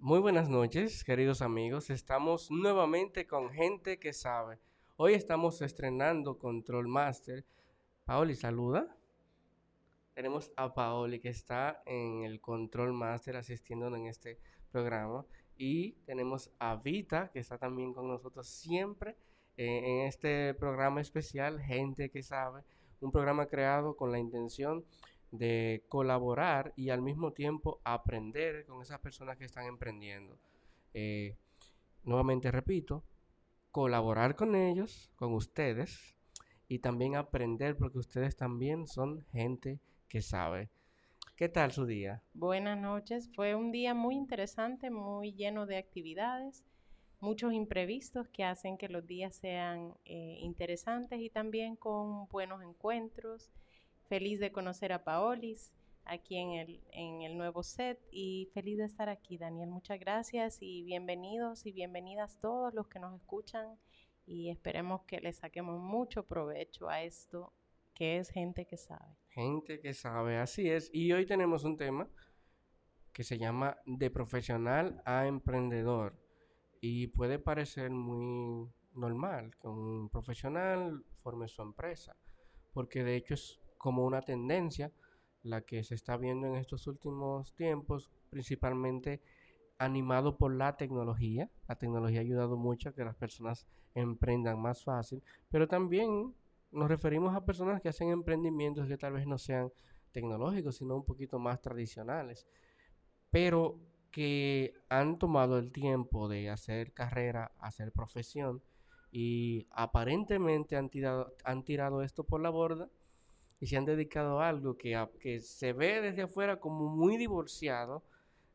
Muy buenas noches, queridos amigos. Estamos nuevamente con gente que sabe. Hoy estamos estrenando Control Master. Paoli, saluda. Tenemos a Paoli que está en el Control Master asistiéndonos en este programa. Y tenemos a Vita que está también con nosotros siempre eh, en este programa especial, Gente que sabe. Un programa creado con la intención de colaborar y al mismo tiempo aprender con esas personas que están emprendiendo. Eh, nuevamente repito, colaborar con ellos, con ustedes, y también aprender porque ustedes también son gente que sabe. ¿Qué tal su día? Buenas noches. Fue un día muy interesante, muy lleno de actividades, muchos imprevistos que hacen que los días sean eh, interesantes y también con buenos encuentros Feliz de conocer a Paolis aquí en el, en el nuevo set y feliz de estar aquí, Daniel. Muchas gracias y bienvenidos y bienvenidas todos los que nos escuchan y esperemos que le saquemos mucho provecho a esto que es gente que sabe. Gente que sabe, así es. Y hoy tenemos un tema que se llama de profesional a emprendedor y puede parecer muy normal que un profesional forme su empresa, porque de hecho es como una tendencia, la que se está viendo en estos últimos tiempos, principalmente animado por la tecnología. La tecnología ha ayudado mucho a que las personas emprendan más fácil, pero también nos referimos a personas que hacen emprendimientos que tal vez no sean tecnológicos, sino un poquito más tradicionales, pero que han tomado el tiempo de hacer carrera, hacer profesión y aparentemente han tirado, han tirado esto por la borda y se han dedicado a algo que, que se ve desde afuera como muy divorciado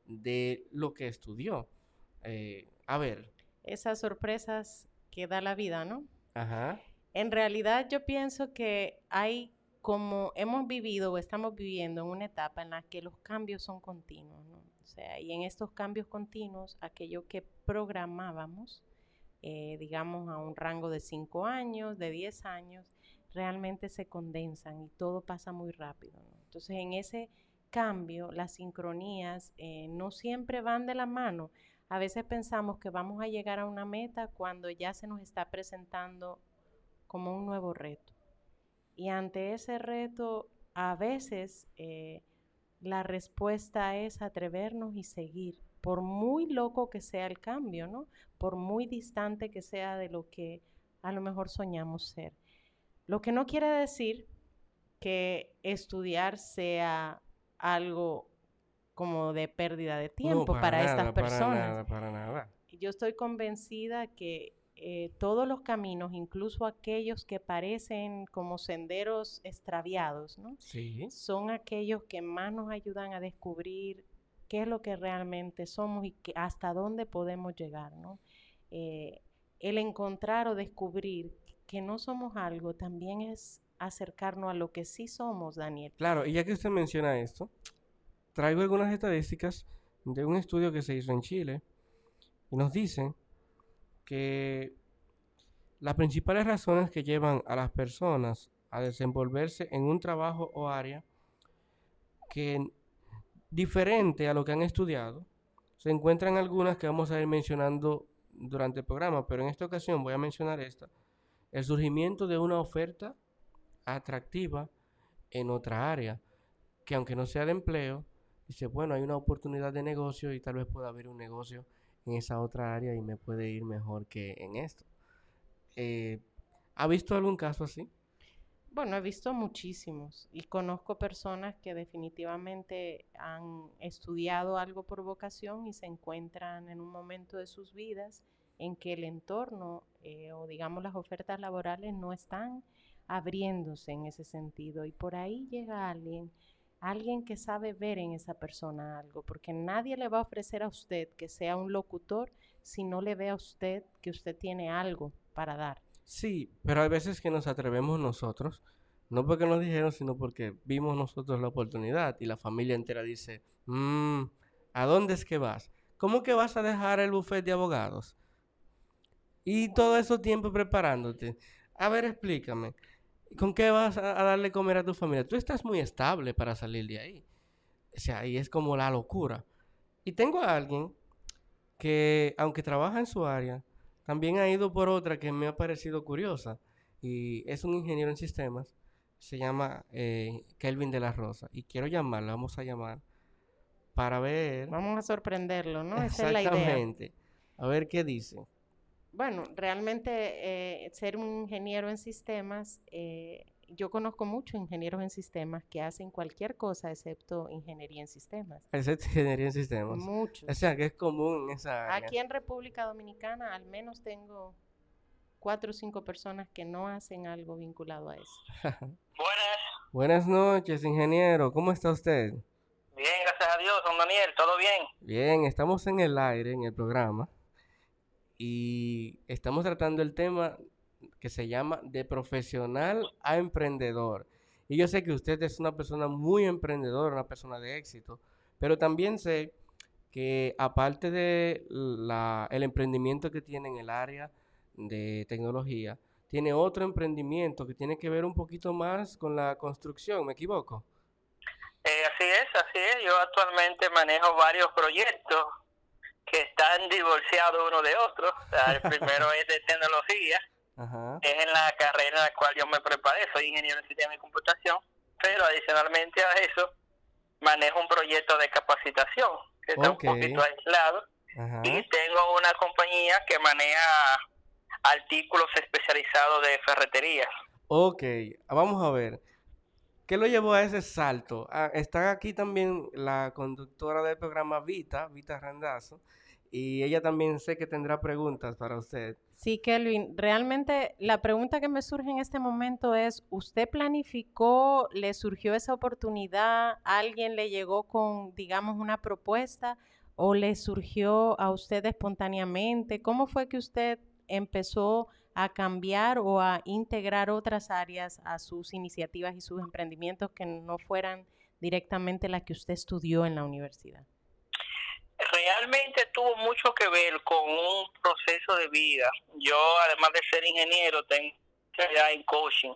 de lo que estudió. Eh, a ver. Esas sorpresas que da la vida, ¿no? Ajá. En realidad yo pienso que hay como hemos vivido o estamos viviendo en una etapa en la que los cambios son continuos, ¿no? O sea, y en estos cambios continuos, aquello que programábamos, eh, digamos, a un rango de 5 años, de 10 años, realmente se condensan y todo pasa muy rápido. Entonces, en ese cambio, las sincronías eh, no siempre van de la mano. A veces pensamos que vamos a llegar a una meta cuando ya se nos está presentando como un nuevo reto. Y ante ese reto, a veces eh, la respuesta es atrevernos y seguir, por muy loco que sea el cambio, ¿no? Por muy distante que sea de lo que a lo mejor soñamos ser. Lo que no quiere decir que estudiar sea algo como de pérdida de tiempo para, estas personas. Para nada, para nada. Yo estoy convencida que eh, todos los caminos, incluso aquellos que parecen como senderos extraviados, ¿no? Sí. son aquellos que más nos ayudan a descubrir qué es lo que realmente somos y hasta dónde podemos llegar. ¿no? Eh, el encontrar o descubrir que no somos algo también es acercarnos a lo que sí somos, Daniel. Claro, y ya que usted menciona esto, traigo algunas estadísticas de un estudio que se hizo en Chile y nos dicen que las principales razones que llevan a las personas a desenvolverse en un trabajo o área que diferente a lo que han estudiado, se encuentran algunas que vamos a ir mencionando durante el programa, pero en esta ocasión voy a mencionar esta el surgimiento de una oferta atractiva en otra área, que aunque no sea de empleo, dice, bueno, hay una oportunidad de negocio y tal vez pueda haber un negocio en esa otra área y me puede ir mejor que en esto. Eh, ¿Ha visto algún caso así? Bueno, he visto muchísimos y conozco personas que definitivamente han estudiado algo por vocación y se encuentran en un momento de sus vidas en que el entorno eh, o digamos las ofertas laborales no están abriéndose en ese sentido y por ahí llega alguien, alguien que sabe ver en esa persona algo, porque nadie le va a ofrecer a usted que sea un locutor si no le ve a usted que usted tiene algo para dar. Sí, pero hay veces que nos atrevemos nosotros, no porque nos dijeron, sino porque vimos nosotros la oportunidad y la familia entera dice, mmm, ¿a dónde es que vas? ¿Cómo que vas a dejar el buffet de abogados? Y todo ese tiempo preparándote. A ver, explícame. ¿Con qué vas a, darle comer a tu familia? Tú estás muy estable para salir de ahí. O sea, ahí es como la locura. Y tengo a alguien que aunque trabaja en su área, también ha ido por otra que me ha parecido curiosa. Y es un ingeniero en sistemas. Se llama eh, Kelvin de la Rosa. Y quiero llamarlo, vamos a llamar para ver. Vamos a sorprenderlo, ¿no? Esa es la idea. Exactamente. A ver qué dice. Bueno, realmente eh, ser un ingeniero en sistemas, eh, yo conozco muchos ingenieros en sistemas que hacen cualquier cosa excepto ingeniería en sistemas. Excepto ingeniería en sistemas. Muchos. O sea, que es común en esa área. Aquí en República Dominicana al menos tengo cuatro o cinco personas que no hacen algo vinculado a eso. Buenas. Buenas noches, ingeniero. ¿Cómo está usted? Bien, gracias a Dios, don Daniel, ¿todo bien? Bien, estamos en el aire, en el programa, y estamos tratando el tema que se llama de profesional a emprendedor. Y yo sé que usted es una persona muy emprendedora, una persona de éxito, pero también sé que aparte de la, el emprendimiento que tiene en el área de tecnología, tiene otro emprendimiento que tiene que ver un poquito más con la construcción, ¿me equivoco? Eh, así es, así es. Yo actualmente manejo varios proyectos que están divorciados uno de otro. O sea, el primero es de tecnología, Ajá. es en la carrera en la cual yo me preparé, soy ingeniero en sistema de computación, pero adicionalmente a eso manejo un proyecto de capacitación que está un poquito aislado Ajá. y tengo una compañía que maneja artículos especializados de ferretería. Ok, vamos a ver. ¿Qué lo llevó a ese salto? Está aquí también la conductora del programa Vita, Vita Randazo, y ella también sé que tendrá preguntas para usted. Sí, Kelvin, realmente la pregunta que me surge en este momento es, ¿usted planificó, le surgió esa oportunidad, alguien le llegó con, digamos, una propuesta o le surgió a usted espontáneamente? ¿Cómo fue que usted empezó a cambiar o a integrar otras áreas a sus iniciativas y sus emprendimientos que no fueran directamente las que usted estudió en la universidad? realmente tuvo mucho que ver con un proceso de vida. Yo, además de ser ingeniero, tengo especialidad en coaching.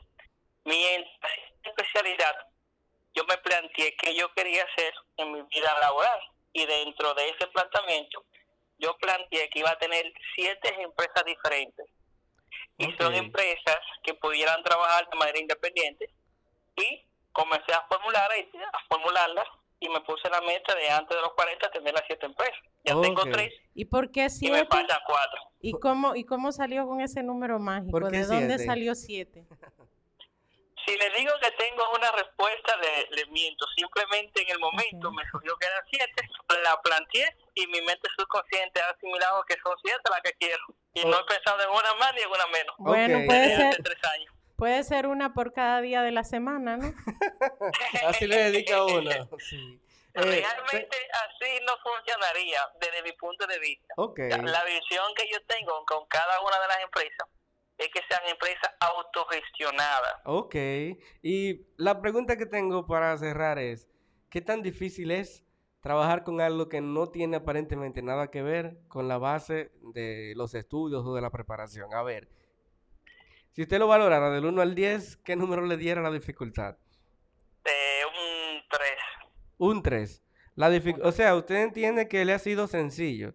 Mi especialidad, yo me planteé qué yo quería hacer en mi vida laboral. Y dentro de ese planteamiento, yo planteé que iba a tener siete empresas diferentes. Y son empresas que pudieran trabajar de manera independiente. Y comencé a formular a formularlas y me puse la meta de antes de los 40 tener las siete empresas. Ya tengo tres ¿Y por qué y me siete? faltan cuatro. ¿Y cómo, ¿Y cómo salió con ese número mágico? ¿Por qué ¿De dónde siete? salió siete? Si le digo que tengo una respuesta, le, le miento. Simplemente en el momento Ok. me surgió que eran siete, la planteé y mi mente subconsciente ha asimilado que son siete las que quiero. Y no he pensado en una más ni en una menos. Bueno, puede ser, tres años. puede ser una por cada día de la semana, ¿no? Así le dedica uno. Sí. Eh, Realmente así no funcionaría desde mi punto de vista. ok. La, la visión que yo tengo con cada una de las empresas es que sean empresas autogestionadas. Ok. Y la pregunta que tengo para cerrar es, ¿qué tan difícil es trabajar con algo que no tiene aparentemente nada que ver con la base de los estudios o de la preparación? A ver, si usted lo valorara del 1 al 10, ¿qué número le diera la dificultad? Un 3. Un 3. La dific- o sea, usted entiende que le ha sido sencillo.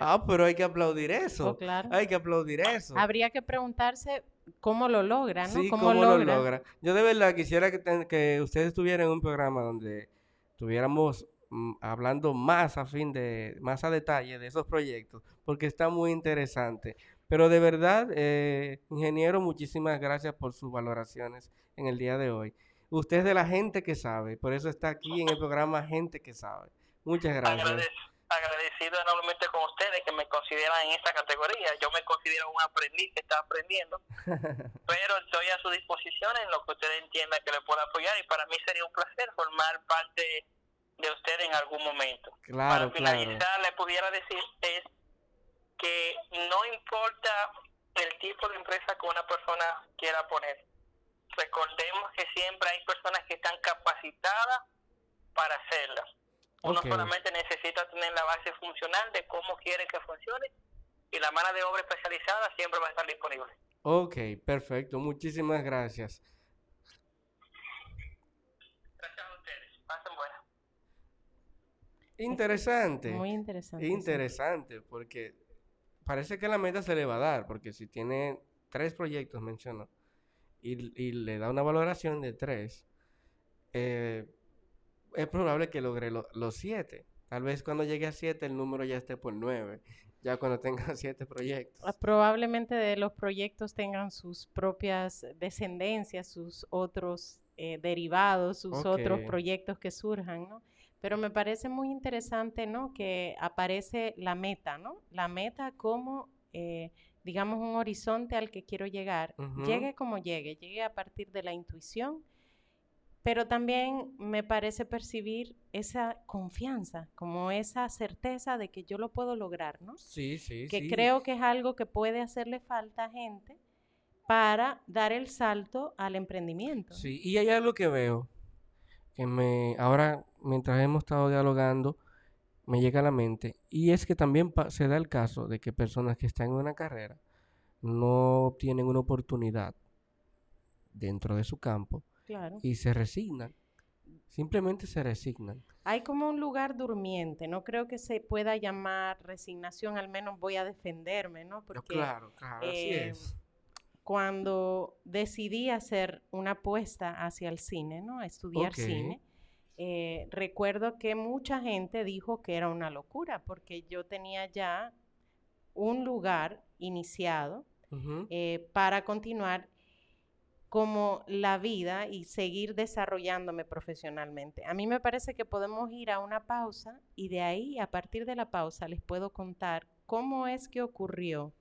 Ah, pero hay que aplaudir eso. Oh, claro. Hay que aplaudir eso. Habría que preguntarse cómo lo logra, ¿no? Sí, ¿Cómo, cómo lo logra? Yo de verdad quisiera que, ten- que usted estuviera en un programa donde estuviéramos mm, hablando más a fin de, más a detalle de esos proyectos, porque está muy interesante. Pero de verdad, eh, ingeniero, muchísimas gracias por sus valoraciones en el día de hoy. Usted es de la gente que sabe, por eso está aquí en el programa Gente que sabe. Muchas gracias. Agradec- agradecido enormemente con ustedes que me consideran en esta categoría. Yo me considero un aprendiz que está aprendiendo, pero estoy a su disposición en lo que ustedes entiendan que le pueda apoyar y para mí sería un placer formar parte de ustedes en algún momento. Claro, para claro. finalizar, le pudiera decir es que no importa el tipo de empresa que una persona quiera poner. Recordemos que siempre hay personas que están capacitadas para hacerlas. Uno solamente necesita tener la base funcional de cómo quiere que funcione y la mano de obra especializada siempre va a estar disponible. Ok, perfecto. Muchísimas gracias. Gracias a ustedes. Pasen buenas. Interesante. Muy interesante. sí. Interesante, porque parece que la meta se le va a dar, porque si tiene tres proyectos, mencionó, y, y le da una valoración de tres, eh, es probable que logre lo- los siete. Tal vez cuando llegue a siete el número ya esté por nueve, ya cuando tenga siete proyectos. Ah, Probablemente de los proyectos tengan sus propias descendencias, sus otros eh, derivados, sus otros proyectos que surjan, ¿no? Pero me parece muy interesante, ¿no? Que aparece la meta, ¿no? La meta como, eh, digamos, un horizonte al que quiero llegar. Llegue como llegue, llegue a partir de la intuición, pero también me parece percibir esa confianza, como esa certeza de que yo lo puedo lograr, ¿no? Sí, sí, que sí. creo que es algo que puede hacerle falta a gente para dar el salto al emprendimiento. Sí, y hay algo que veo que me ahora mientras hemos estado dialogando me llega a la mente y es que también se da el caso de que personas que están en una carrera no obtienen una oportunidad dentro de su campo Claro. y se resignan. Simplemente se resignan. Hay como un lugar durmiente, no creo que se pueda llamar resignación, al menos voy a defenderme, ¿no? Claro, claro, así eh, es. cuando decidí hacer una apuesta hacia el cine, ¿no? A estudiar cine, eh, recuerdo que mucha gente dijo que era una locura, porque yo tenía ya un lugar iniciado eh, para continuar como la vida y seguir desarrollándome profesionalmente. A mí me parece que podemos ir a una pausa y de ahí, a partir de la pausa, les puedo contar cómo es que ocurrió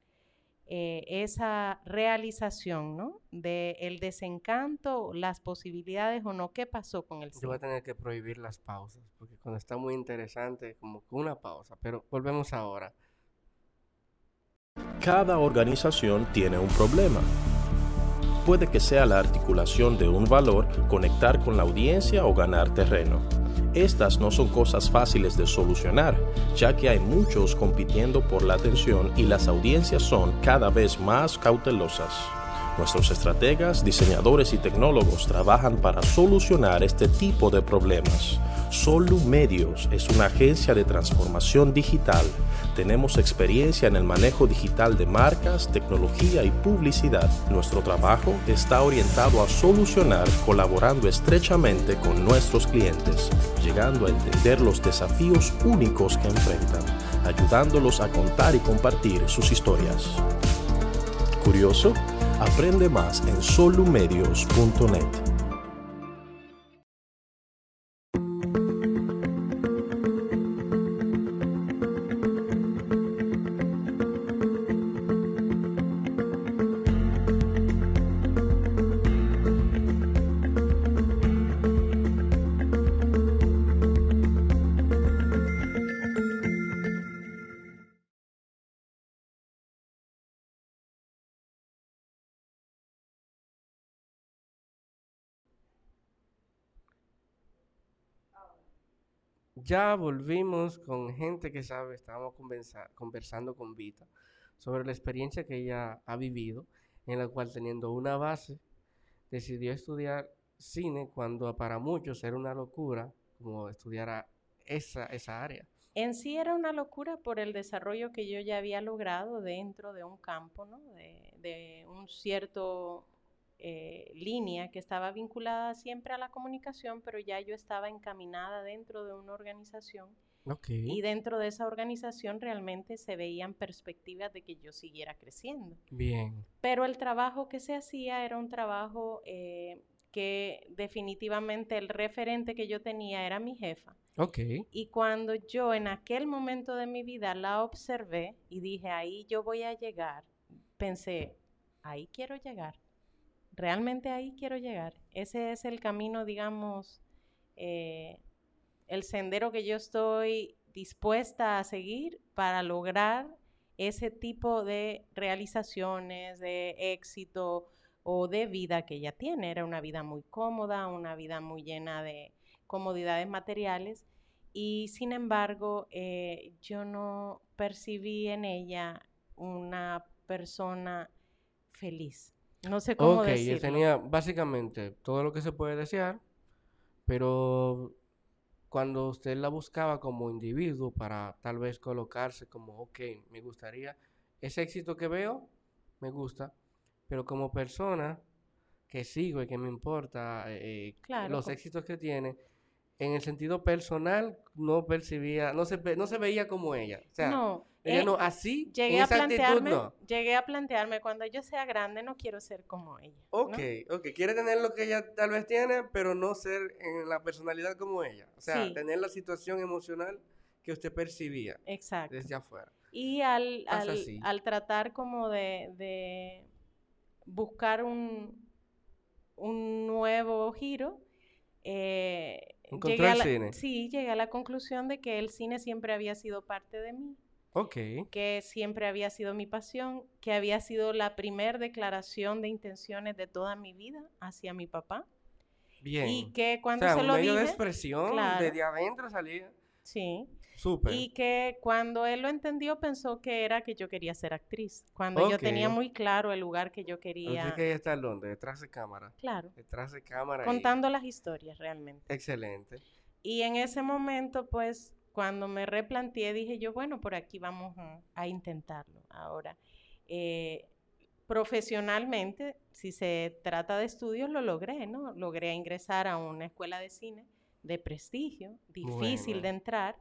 eh, esa realización, ¿no? De el desencanto, las posibilidades o no, qué pasó con el Yo voy a cine. tener que prohibir las pausas porque cuando está muy interesante como que una pausa, pero volvemos ahora. Cada organización tiene un problema. Puede que sea la articulación de un valor, conectar con la audiencia o ganar terreno. Estas no son cosas fáciles de solucionar, ya que hay muchos compitiendo por la atención y las audiencias son cada vez más cautelosas. Nuestros estrategas, diseñadores y tecnólogos trabajan para solucionar este tipo de problemas. Solu Medios es una agencia de transformación digital. Tenemos experiencia en el manejo digital de marcas, tecnología y publicidad. Nuestro trabajo está orientado a solucionar colaborando estrechamente con nuestros clientes, llegando a entender los desafíos únicos que enfrentan, ayudándolos a contar y compartir sus historias. ¿Curioso? Aprende más en solumedios.net. Ya volvimos con gente que sabe, estábamos conversa- conversando con Vita sobre la experiencia que ella ha vivido, en la cual teniendo una base, decidió estudiar cine cuando para muchos era una locura como estudiar esa, esa área. En sí era una locura por el desarrollo que yo ya había logrado dentro de un campo, ¿no? De un cierto eh, línea que estaba vinculada siempre a la comunicación, pero ya yo estaba encaminada dentro de una organización y dentro de esa organización realmente se veían perspectivas de que yo siguiera creciendo. Bien. Pero el trabajo que se hacía era un trabajo eh, que definitivamente el referente que yo tenía era mi jefa. Ok. Y cuando yo en aquel momento de mi vida la observé y dije, ahí yo voy a llegar, pensé, ahí quiero llegar. Realmente ahí quiero llegar. Ese es el camino, digamos, eh, el sendero que yo estoy dispuesta a seguir para lograr ese tipo de realizaciones, de éxito o de vida que ella tiene. Era una vida muy cómoda, una vida muy llena de comodidades materiales y sin embargo eh, yo no percibí en ella una persona feliz. No sé cómo Ok, ella decirlo. tenía básicamente todo lo que se puede desear, pero cuando usted la buscaba como individuo para tal vez colocarse como, ok, me gustaría, ese éxito que veo, me gusta, pero como persona que sigo y que me importa eh, eh, Claro, los éxitos que tiene, en el sentido personal no percibía, no se, no se veía como ella. O sea, no, ella eh, no, así, llegué en a esa actitud plantearme, no. llegué a plantearme cuando yo sea grande no quiero ser como ella. ¿no? Ok, ok. Quiere tener lo que ella tal vez tiene, pero no ser en la personalidad como ella. O sea, Sí. tener la situación emocional que usted percibía Exacto. desde afuera. Y al, al, al tratar como de, de buscar un, un nuevo giro, eh, llegué a el la, cine. sí, llegué a la conclusión de que el cine siempre había sido parte de mí, Ok. que siempre había sido mi pasión, que había sido la primer declaración de intenciones de toda mi vida hacia mi papá. Bien. Y que o cuando sea, se un lo medio de dije, expresión claro. desde adentro salía. sí, Súper. Y que cuando él lo entendió pensó que era que yo quería ser actriz. Cuando yo tenía muy claro el lugar que yo Usted quería. que ella está en Londres, detrás de cámara. Claro. Detrás de cámara. y- Contando las historias realmente. Excelente. Y en ese momento, pues, cuando me replanteé, dije yo, bueno, por aquí vamos a, a intentarlo. Ahora, eh, profesionalmente, si se trata de estudios, lo logré, ¿no? Logré ingresar a una escuela de cine de prestigio, difícil Bueno. de entrar.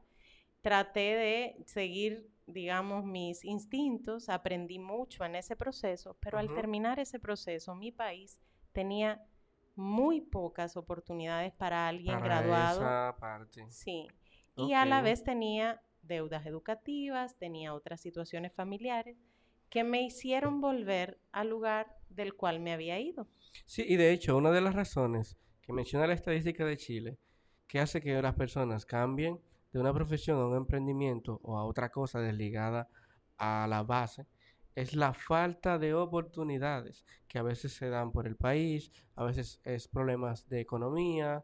Traté de seguir, digamos, mis instintos, aprendí mucho en ese proceso, pero al terminar ese proceso, mi país tenía muy pocas oportunidades para alguien Para graduado. esa parte. Sí. Y a la vez tenía deudas educativas, tenía otras situaciones familiares que me hicieron volver al lugar del cual me había ido. Sí, y de hecho, una de las razones que menciona la estadística de Chile, que hace que las personas cambien de una profesión a un emprendimiento o a otra cosa desligada a la base, es la falta de oportunidades que a veces se dan por el país, a veces es problemas de economía,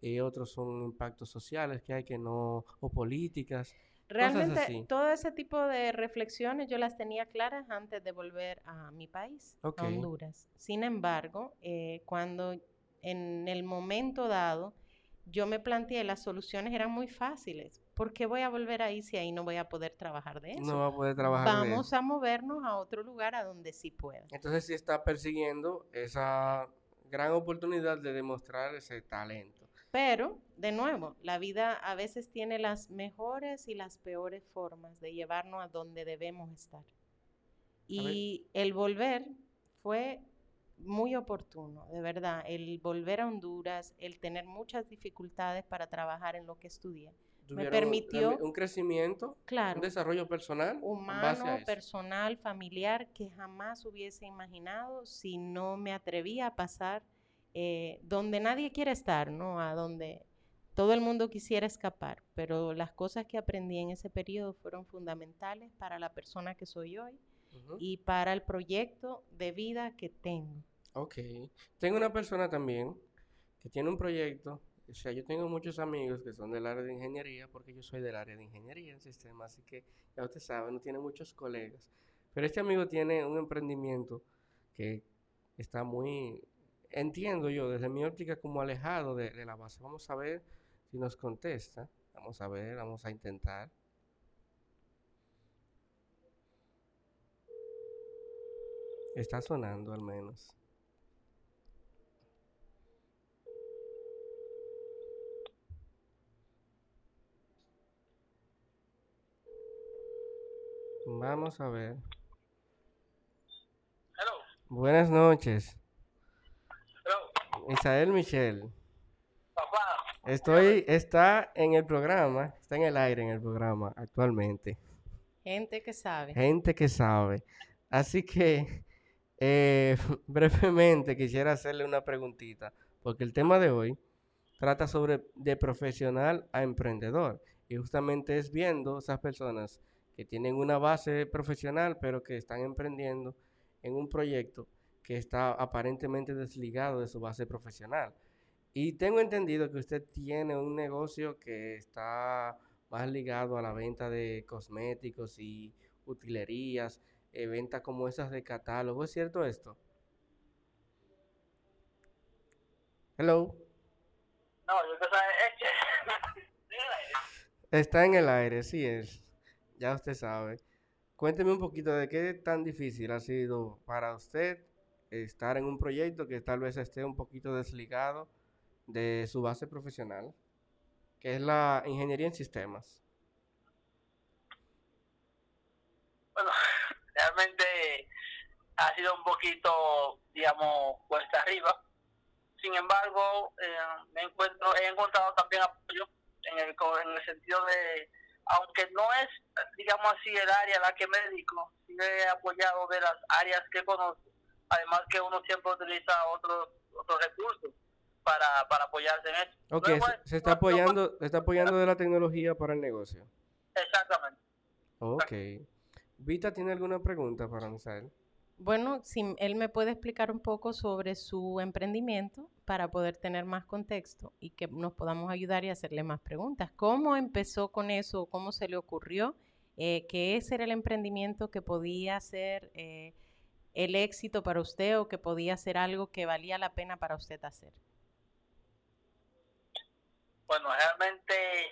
y otros son impactos sociales que hay que no, o políticas. Realmente todo ese tipo de reflexiones yo las tenía claras antes de volver a mi país, a Honduras. Sin embargo, eh, cuando en el momento dado yo me planteé las soluciones eran muy fáciles. ¿Por qué voy a volver ahí si ahí no voy a poder trabajar de eso? No va a poder trabajar de Vamos eso. a movernos a otro lugar a donde sí pueda. Entonces sí está persiguiendo esa gran oportunidad de demostrar ese talento. Pero, de nuevo, la vida a veces tiene las mejores y las peores formas de llevarnos a donde debemos estar. Y el volver fue muy oportuno, de verdad. El volver a Honduras, el tener muchas dificultades para trabajar en lo que estudié. Tuvieron permitió- un crecimiento, Claro, un desarrollo personal humano, personal, familiar, que jamás hubiese imaginado si no me atrevía a pasar eh, donde nadie quiere estar, ¿no? A donde todo el mundo quisiera escapar. Pero las cosas que aprendí en ese periodo fueron fundamentales para la persona que soy hoy y para el proyecto de vida que tengo. Ok. Tengo una persona también que tiene un proyecto. O sea, yo tengo muchos amigos que son del área de ingeniería, porque yo soy del área de ingeniería en sistemas, así que ya usted sabe, no tiene muchos colegas. Pero este amigo tiene un emprendimiento que está muy, entiendo yo, desde mi óptica, como alejado de, de la base. Vamos a ver si nos contesta. Vamos a ver, vamos a intentar. Está sonando al menos. Vamos a ver. Hello, Buenas noches. Isael Michel. papá. Estoy, está en el programa, está en el aire en el programa actualmente. Gente que sabe. Gente que sabe. Así que, eh, brevemente quisiera hacerle una preguntita, porque el tema de hoy trata sobre de profesional a emprendedor. Y justamente es viendo esas personas que tienen una base profesional, pero que están emprendiendo en un proyecto que está aparentemente desligado de su base profesional. Y tengo entendido que usted tiene un negocio que está más ligado a la venta de cosméticos y utilerías, eh, ventas como esas de catálogo. ¿Es cierto esto? Hello. No, yo Está en el aire, sí es. Ya usted sabe. Cuénteme un poquito de qué tan difícil ha sido para usted estar en un proyecto que tal vez esté un poquito desligado de su base profesional, que es la ingeniería en sistemas. Bueno, realmente ha sido un poquito, digamos, cuesta arriba. Sin embargo, eh, me encuentro, he encontrado también apoyo en el, en el sentido de, aunque no es, digamos así, el área a la que me dedico, sí he apoyado de las áreas que conozco, además que uno siempre utiliza otros otros recursos para, para apoyarse en eso. Ok, se, está apoyando, se está apoyando de la tecnología para el negocio. Exactamente. Ok. Vita, ¿tiene alguna pregunta para Misael? Bueno, si él me puede explicar un poco sobre su emprendimiento para poder tener más contexto y que nos podamos ayudar y hacerle más preguntas. ¿Cómo empezó con eso? ¿Cómo se le ocurrió? Eh, ¿Que ese era el emprendimiento que podía ser eh, el éxito para usted o que podía ser algo que valía la pena para usted hacer? Bueno, realmente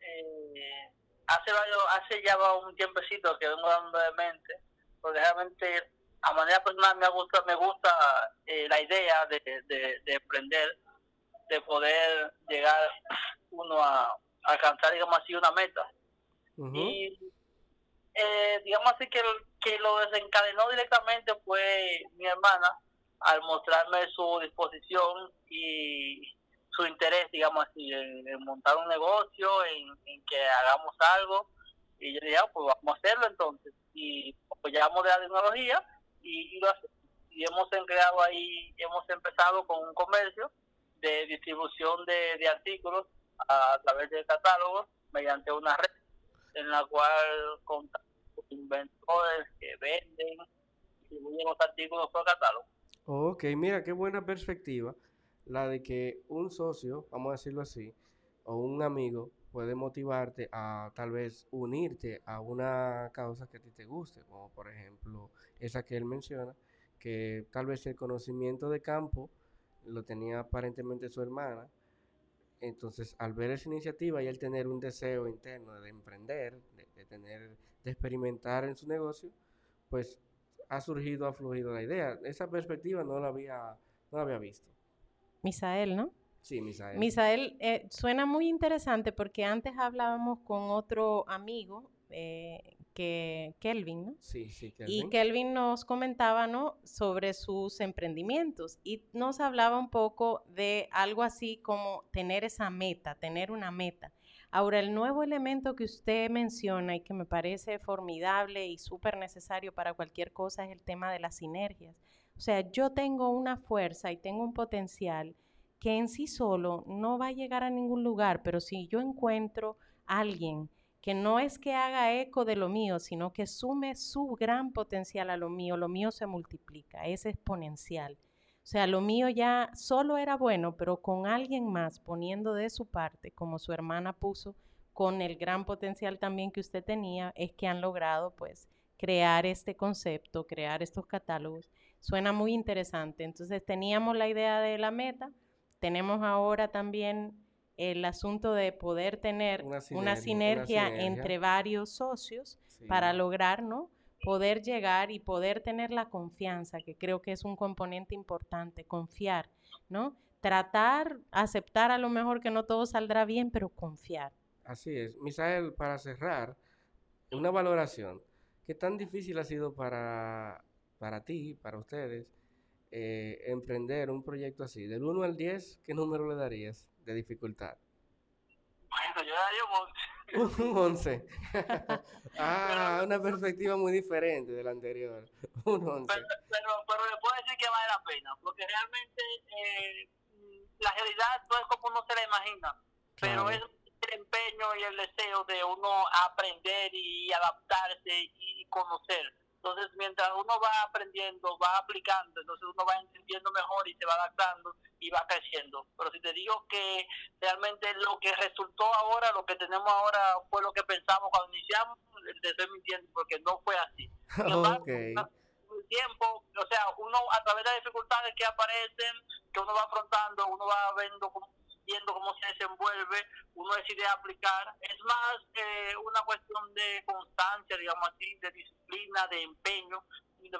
eh, hace varios, hace ya un tiempecito que vengo dando de mente porque realmente a manera personal me gusta, me gusta eh, la idea de, de, emprender, de poder llegar uno a, alcanzar, digamos así, una meta. Y eh, digamos así que, que lo desencadenó directamente fue mi hermana al mostrarme su disposición y su interés, digamos así, en, montar un negocio, en, que hagamos algo. Y yo dije, ah, pues vamos a hacerlo entonces y apoyamos de la tecnología y, y hemos creado ahí, hemos empezado con un comercio de distribución de, de artículos a, través de catálogos mediante una red en la cual contamos con inventores que venden distribuyen los artículos por catálogo. Ok, mira, qué buena perspectiva la de que un socio, vamos a decirlo así, o un amigo puede motivarte a tal vez unirte a una causa que a ti te guste, como por ejemplo esa que él menciona, que tal vez el conocimiento de campo lo tenía aparentemente su hermana. Entonces, al ver esa iniciativa y él tener un deseo interno de emprender, de, tener, de experimentar en su negocio, pues ha surgido, ha fluido la idea. Esa perspectiva no la había, no la había visto. Misael, ¿no? Sí, Misael. Misael, eh, suena muy interesante porque antes hablábamos con otro amigo, eh, que Kelvin, ¿no? Sí, sí, Kelvin. Y Kelvin nos comentaba, ¿no? Sobre sus emprendimientos y nos hablaba un poco de algo así como tener esa meta, tener una meta. Ahora, el nuevo elemento que usted menciona y que me parece formidable y súper necesario para cualquier cosa es el tema de las sinergias. O sea, yo tengo una fuerza y tengo un potencial que en sí solo no va a llegar a ningún lugar, pero si yo encuentro a alguien que no es que haga eco de lo mío, sino que sume su gran potencial a lo mío, lo mío se multiplica, es exponencial. O sea, lo mío ya solo era bueno, pero con alguien más poniendo de su parte, como su hermana puso, con el gran potencial también que usted tenía, es que han logrado pues crear este concepto, crear estos catálogos. Suena muy interesante. Entonces teníamos la idea de la meta, tenemos ahora también el asunto de poder tener una sinergia, entre varios socios para lograr, ¿no? Poder llegar y poder tener la confianza, que creo que es un componente importante, confiar, ¿no? Tratar, aceptar a lo mejor que no todo saldrá bien, pero confiar. Así es. Misael, para cerrar, una valoración. ¿Qué tan difícil ha sido para, para ti, para ustedes, eh, emprender un proyecto así? Del 1 al 10, ¿qué número le darías de dificultad? Bueno, yo daría un 11. un 11. ah, una perspectiva muy diferente de la anterior. Un 11. Pero, pero, le puedo decir que vale la pena, porque realmente eh, la realidad no es como uno se la imagina, pero es el empeño y el deseo de uno aprender y adaptarse y conocer. Entonces, mientras uno va aprendiendo, va aplicando, entonces uno va entendiendo mejor y se va adaptando y va creciendo. Pero si te digo que realmente lo que resultó ahora, lo que tenemos ahora fue lo que pensamos cuando iniciamos, te estoy mintiendo porque no fue así. okay. el tiempo, o sea, uno a través de las dificultades que aparecen, que uno va afrontando, uno va viendo viendo cómo se desenvuelve, uno decide aplicar. Es más eh, una cuestión de constancia, digamos así, de disciplina, de empeño,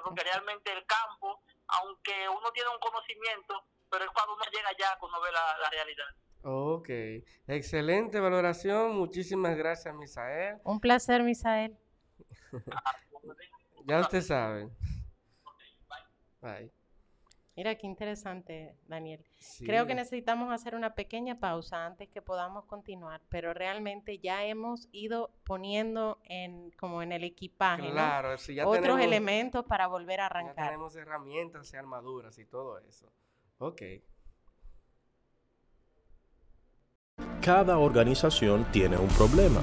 porque realmente el campo, aunque uno tiene un conocimiento, pero es cuando uno llega allá, cuando ve la, la realidad. Ok, excelente valoración, muchísimas gracias Misael. Un placer Misael. ya usted sabe. Bye. Mira qué interesante, Daniel. Creo que necesitamos hacer una pequeña pausa antes que podamos continuar, pero realmente ya hemos ido poniendo en como en el equipaje claro, otros elementos para volver a arrancar. Ya tenemos herramientas y armaduras y todo eso. Ok. Cada organización tiene un problema.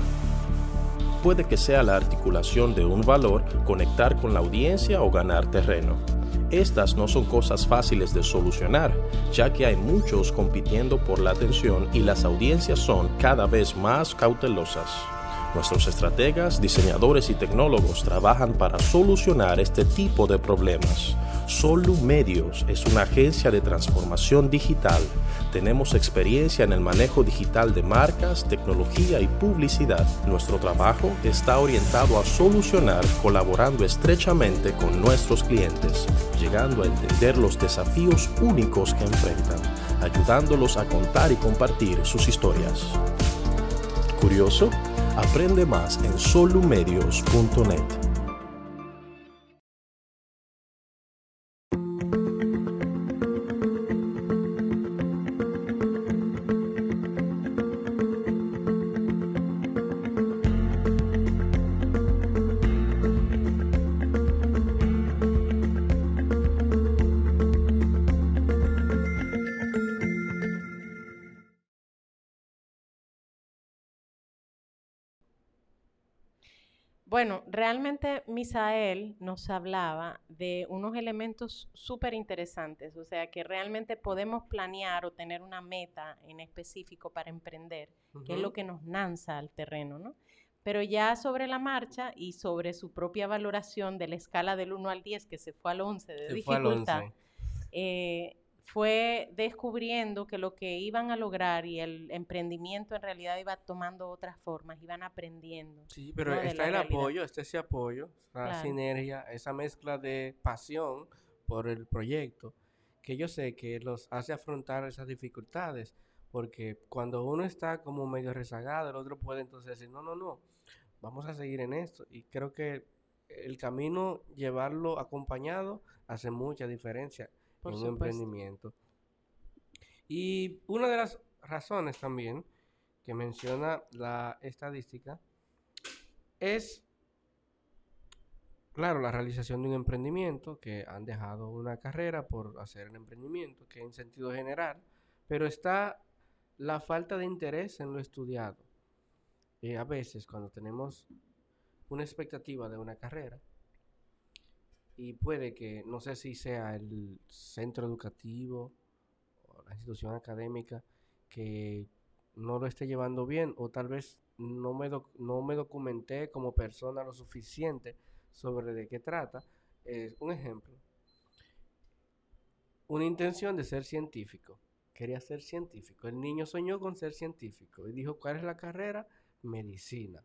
Puede que sea la articulación de un valor, conectar con la audiencia o ganar terreno estas no son cosas fáciles de solucionar, ya que hay muchos compitiendo por la atención y las audiencias son cada vez más cautelosas. Nuestros estrategas, diseñadores y tecnólogos trabajan para solucionar este tipo de problemas. Solu Medios es una agencia de transformación digital. Tenemos experiencia en el manejo digital de marcas, tecnología y publicidad. Nuestro trabajo está orientado a solucionar colaborando estrechamente con nuestros clientes, llegando a entender los desafíos únicos que enfrentan, ayudándolos a contar y compartir sus historias. ¿Curioso? Aprende más en solumedios.net. realmente Misael nos hablaba de unos elementos súper interesantes, o sea, que realmente podemos planear o tener una meta en específico para emprender, que es lo que nos lanza al terreno, ¿no? Pero ya sobre la marcha y sobre su propia valoración de la escala del 1 al 10, que se fue al 11 de dificultad, eh, fue descubriendo que lo que iban a lograr y el emprendimiento en realidad iba tomando otras formas, iban aprendiendo. Sí, pero está el apoyo, está ese apoyo, la sinergia, esa mezcla de pasión por el proyecto, que yo sé que los hace afrontar esas dificultades, porque cuando uno está como medio rezagado, el otro puede entonces decir, no, no, no, vamos a seguir en esto. Y creo que el camino, llevarlo acompañado, hace mucha diferencia un emprendimiento. Y una de las razones también que menciona la estadística es, claro, la realización de un emprendimiento, que han dejado una carrera por hacer el emprendimiento, que en sentido general, pero está la falta de interés en lo estudiado. y a veces cuando tenemos una expectativa de una carrera, y puede que, no sé si sea el centro educativo o la institución académica que no lo esté llevando bien o tal vez no me, no me documenté como persona lo suficiente sobre de qué trata. Es un ejemplo. Una intención de ser científico. Quería ser científico. El niño soñó con ser científico y dijo, ¿cuál es la carrera? Medicina.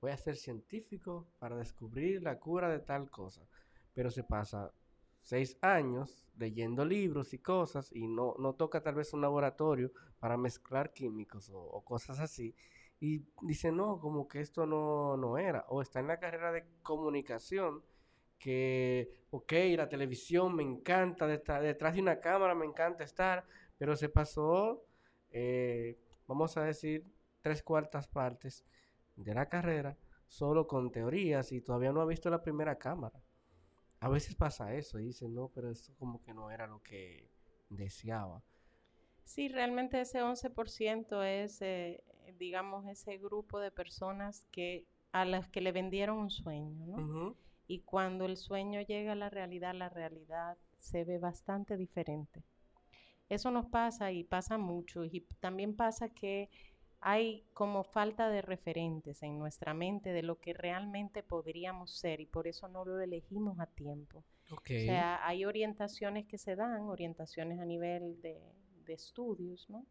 Voy a ser científico para descubrir la cura de tal cosa pero se pasa seis años leyendo libros y cosas y no, no toca tal vez un laboratorio para mezclar químicos o, cosas así. Y dice, no, como que esto no, no era. O está en la carrera de comunicación, que, ok, la televisión me encanta, detrás de una cámara me encanta estar, pero se pasó, eh, vamos a decir, tres cuartas partes de la carrera solo con teorías y todavía no ha visto la primera cámara. A veces pasa eso y dicen, no, pero esto como que no era lo que deseaba. Sí, realmente ese 11% es, eh, digamos, ese grupo de personas que a las que le vendieron un sueño, ¿no? Y cuando el sueño llega a la realidad, la realidad se ve bastante diferente. Eso nos pasa y pasa mucho. Y también pasa que hay como falta de referentes en nuestra mente de lo que realmente podríamos ser y por eso no lo elegimos a tiempo. O sea, hay orientaciones que se dan, orientaciones a nivel de, estudios, ¿no?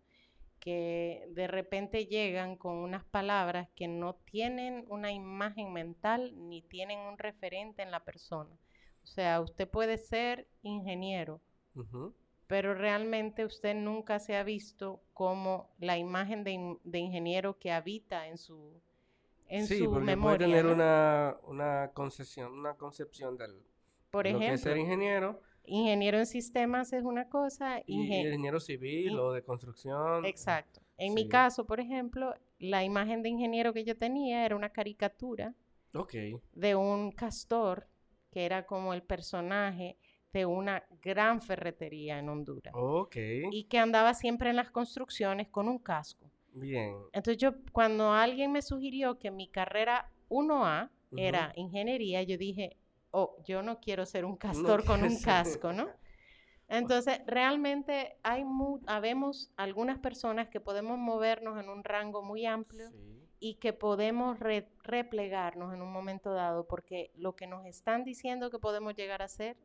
que de repente llegan con unas palabras que no tienen una imagen mental ni tienen un referente en la persona. O sea, usted puede ser ingeniero, Ujú. Pero realmente usted nunca se ha visto como la imagen de, in- de ingeniero que habita en su, en sí, su porque memoria. puede tener ¿no? una, una concepción, una concepción del Por lo que es ser ejemplo, ingeniero ingeniero en sistemas es una cosa, y, ingeniero civil in- o de construcción. Exacto. En mi caso, por ejemplo, la imagen de ingeniero que yo tenía era una caricatura Ok. de un castor que era como el personaje de una gran ferretería en Honduras Ok. y que andaba siempre en las construcciones con un casco. Bien. Entonces yo, cuando alguien me sugirió que mi carrera 1A Ujú. era ingeniería, yo dije, oh, yo no quiero ser un castor con un ser- casco, ¿no? Entonces, realmente hay mu habemos algunas personas que podemos movernos en un rango muy amplio Sí. y que podemos re- replegarnos en un momento dado, porque lo que nos están diciendo que podemos llegar a ser,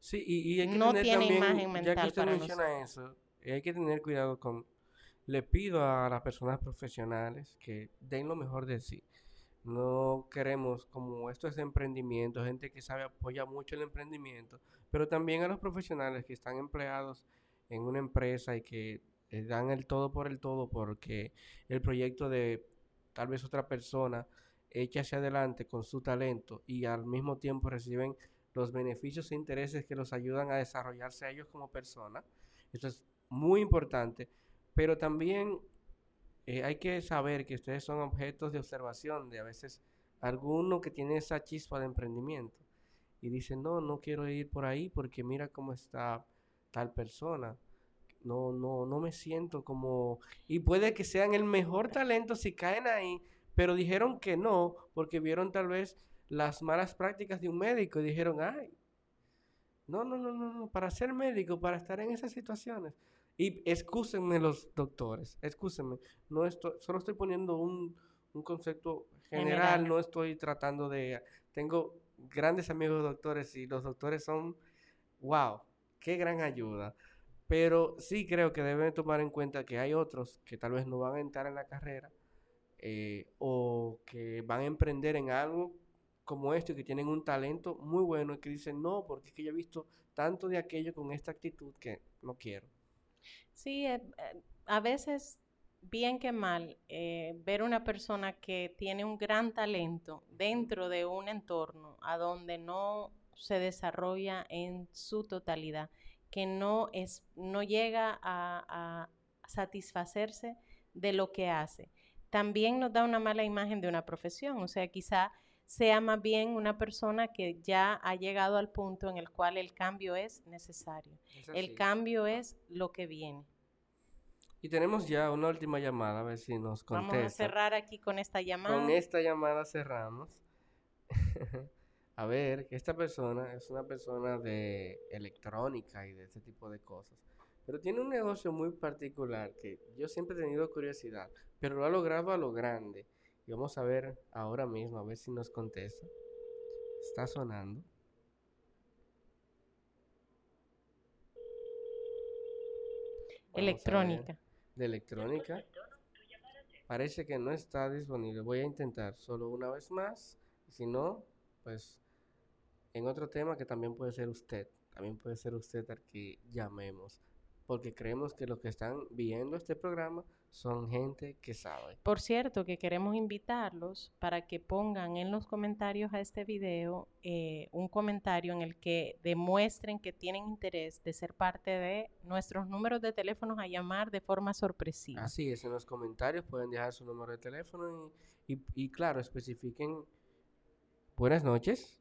Sí, y, y hay que No tener tiene también, imagen ya que usted para menciona eso, eh, hay que tener cuidado con, le pido a las personas profesionales que den lo mejor de sí. No queremos, como esto es de emprendimiento, gente que sabe apoya mucho el emprendimiento, pero también a los profesionales que están empleados en una empresa y que eh, dan el todo por el todo porque el proyecto de tal vez otra persona echa hacia adelante con su talento y al mismo tiempo reciben los beneficios e intereses que los ayudan a desarrollarse a ellos como personas. Esto es muy importante, pero también eh, hay que saber que ustedes son objetos de observación de a veces alguno que tiene esa chispa de emprendimiento y dice, no, no quiero ir por ahí porque mira cómo está tal persona. No, no, no me siento como... Y puede que sean el mejor talento si caen ahí, pero dijeron que no porque vieron tal vez las malas prácticas de un médico y dijeron, ay, no, no, no, no, no, para ser médico, para estar en esas situaciones. Y excúsenme los doctores, excúsenme, no estoy, solo estoy poniendo un, un concepto general, General. no estoy tratando de, tengo grandes amigos doctores y los doctores son, wow, qué gran ayuda. Pero sí creo que deben tomar en cuenta que hay otros que tal vez no van a entrar en la carrera eh, o que van a emprender en algo como esto y que tienen un talento muy bueno y que dicen no, porque es que yo he visto tanto de aquello con esta actitud que no quiero. sí, eh, eh, a veces, bien que mal, eh, ver una persona que tiene un gran talento dentro de un entorno a donde no se desarrolla en su totalidad, que no es, no llega a, a satisfacerse de lo que hace. También nos da una mala imagen de una profesión, o sea, quizá sea más bien una persona que ya ha llegado al punto en el cual el cambio es necesario. Es El cambio es lo que viene. Y tenemos ya una última llamada, a ver si nos contesta. Vamos a cerrar aquí con esta llamada. Con esta llamada cerramos. a ver, que esta persona es una persona de electrónica y de ese tipo de cosas. Pero tiene un negocio muy particular que yo siempre he tenido curiosidad, pero lo ha logrado a lo grande. Y vamos a ver ahora mismo, a ver si nos contesta. Está sonando. Vamos. Electrónica. De electrónica. Parece que no está disponible. Voy a intentar solo una vez más. Si no, pues en otro tema que también puede ser usted. También puede ser usted al que llamemos. Porque creemos que los que están viendo este programa son gente que sabe. Por cierto, que queremos invitarlos para que pongan en los comentarios a este video eh, un comentario en el que demuestren que tienen interés de ser parte de nuestros números de teléfonos a llamar de forma sorpresiva. Así es, en los comentarios pueden dejar su número de teléfono y, y, y claro, especifiquen. Buenas noches.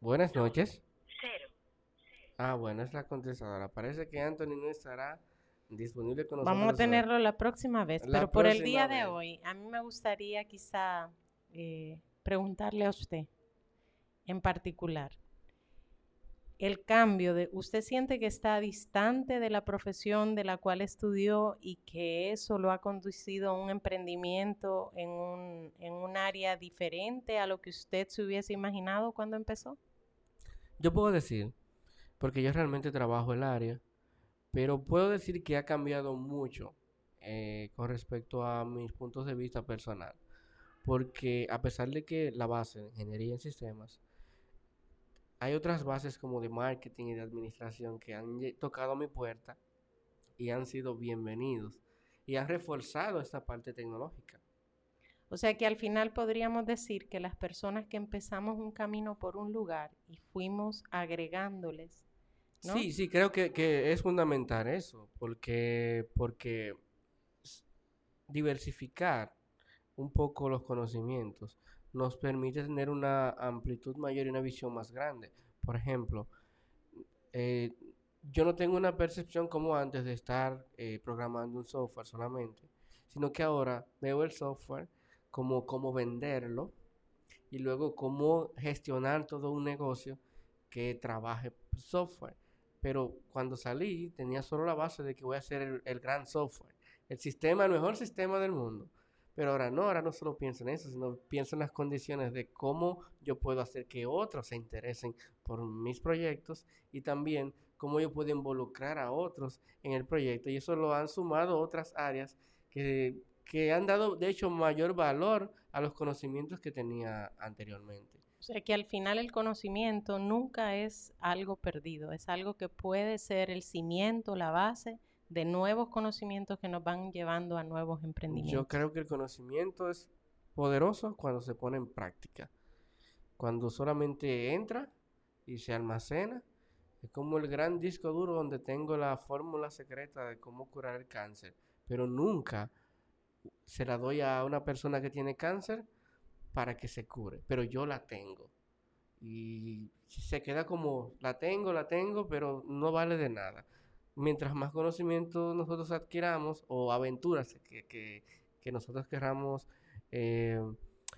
Buenas noches. Cero. Ah, bueno, es la contestadora. Parece que Anthony no estará disponible con nosotros. Vamos a hoy. tenerlo la próxima vez, La pero por el día de hoy, a mí me gustaría quizá eh, preguntarle a usted en particular. El cambio de, ¿usted siente que está distante de la profesión de la cual estudió y que eso lo ha conducido a un emprendimiento en un, en un área diferente a lo que usted se hubiese imaginado cuando empezó? Yo puedo decir, porque yo realmente trabajo el área, pero puedo decir que ha cambiado mucho eh, con respecto a mis puntos de vista personal. Porque a pesar de que la base de ingeniería en sistemas, hay otras bases como de marketing y de administración que han tocado mi puerta y han sido bienvenidos y han reforzado esta parte tecnológica. O sea que al final podríamos decir que las personas que empezamos un camino por un lugar y fuimos agregándoles. Sí, sí, creo que, que, es fundamental eso, porque, porque diversificar un poco los conocimientos nos permite tener una amplitud mayor y una visión más grande. Por ejemplo, eh, yo no tengo una percepción como antes de estar eh, programando un software solamente, sino que ahora veo el software como cómo venderlo y luego cómo gestionar todo un negocio que trabaje software. Pero cuando salí tenía solo la base de que voy a hacer el, gran software, el sistema, el mejor sistema del mundo. Pero ahora no, ahora no solo pienso en eso, sino pienso en las condiciones de cómo yo puedo hacer que otros se interesen por mis proyectos y también cómo yo puedo involucrar a otros en el proyecto. Y eso lo han sumado otras áreas que que han dado, de hecho, mayor valor a los conocimientos que tenía anteriormente. O sea que al final el conocimiento nunca es algo perdido, es algo que puede ser el cimiento, la base de nuevos conocimientos que nos van llevando a nuevos emprendimientos. Yo creo que el conocimiento es poderoso cuando se pone en práctica. Cuando solamente entra y se almacena, es como el gran disco duro donde tengo la fórmula secreta de cómo curar el cáncer, pero nunca se la doy a una persona que tiene cáncer para que se cure, pero yo la tengo. Y se queda como, la tengo, la tengo, pero no vale de nada. Mientras más conocimiento nosotros adquiramos o aventuras que, nosotros queramos eh,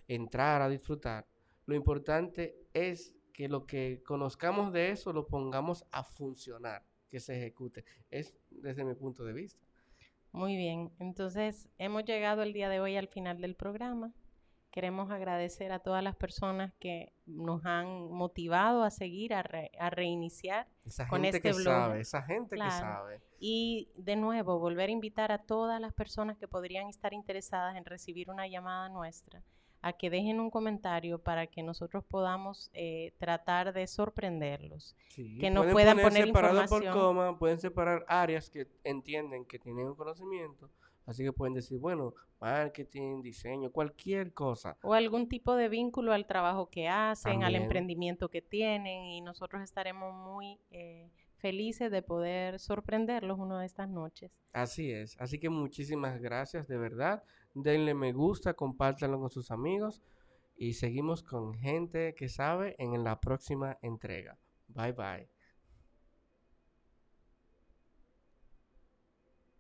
entrar a disfrutar, lo importante es que lo que conozcamos de eso lo pongamos a funcionar, que se ejecute. Es desde mi punto de vista. Muy bien, entonces hemos llegado el día de hoy al final del programa. Queremos agradecer a todas las personas que nos han motivado a seguir, a, reiniciar con este que blog. Sabe, esa gente que sabe. Y de nuevo, volver a invitar a todas las personas que podrían estar interesadas en recibir una llamada nuestra a que dejen un comentario para que nosotros podamos eh, tratar de sorprenderlos. que nos puedan poner información. por coma, pueden separar áreas que entienden que tienen un conocimiento. Así que pueden decir, bueno, marketing, diseño, cualquier cosa. O algún tipo de vínculo al trabajo que hacen, al emprendimiento que tienen y nosotros estaremos muy eh, felices de poder sorprenderlos una de estas noches. Así es. Así que muchísimas gracias, de verdad denle me gusta, compártanlo con sus amigos y seguimos con gente que sabe en la próxima entrega. Bye bye.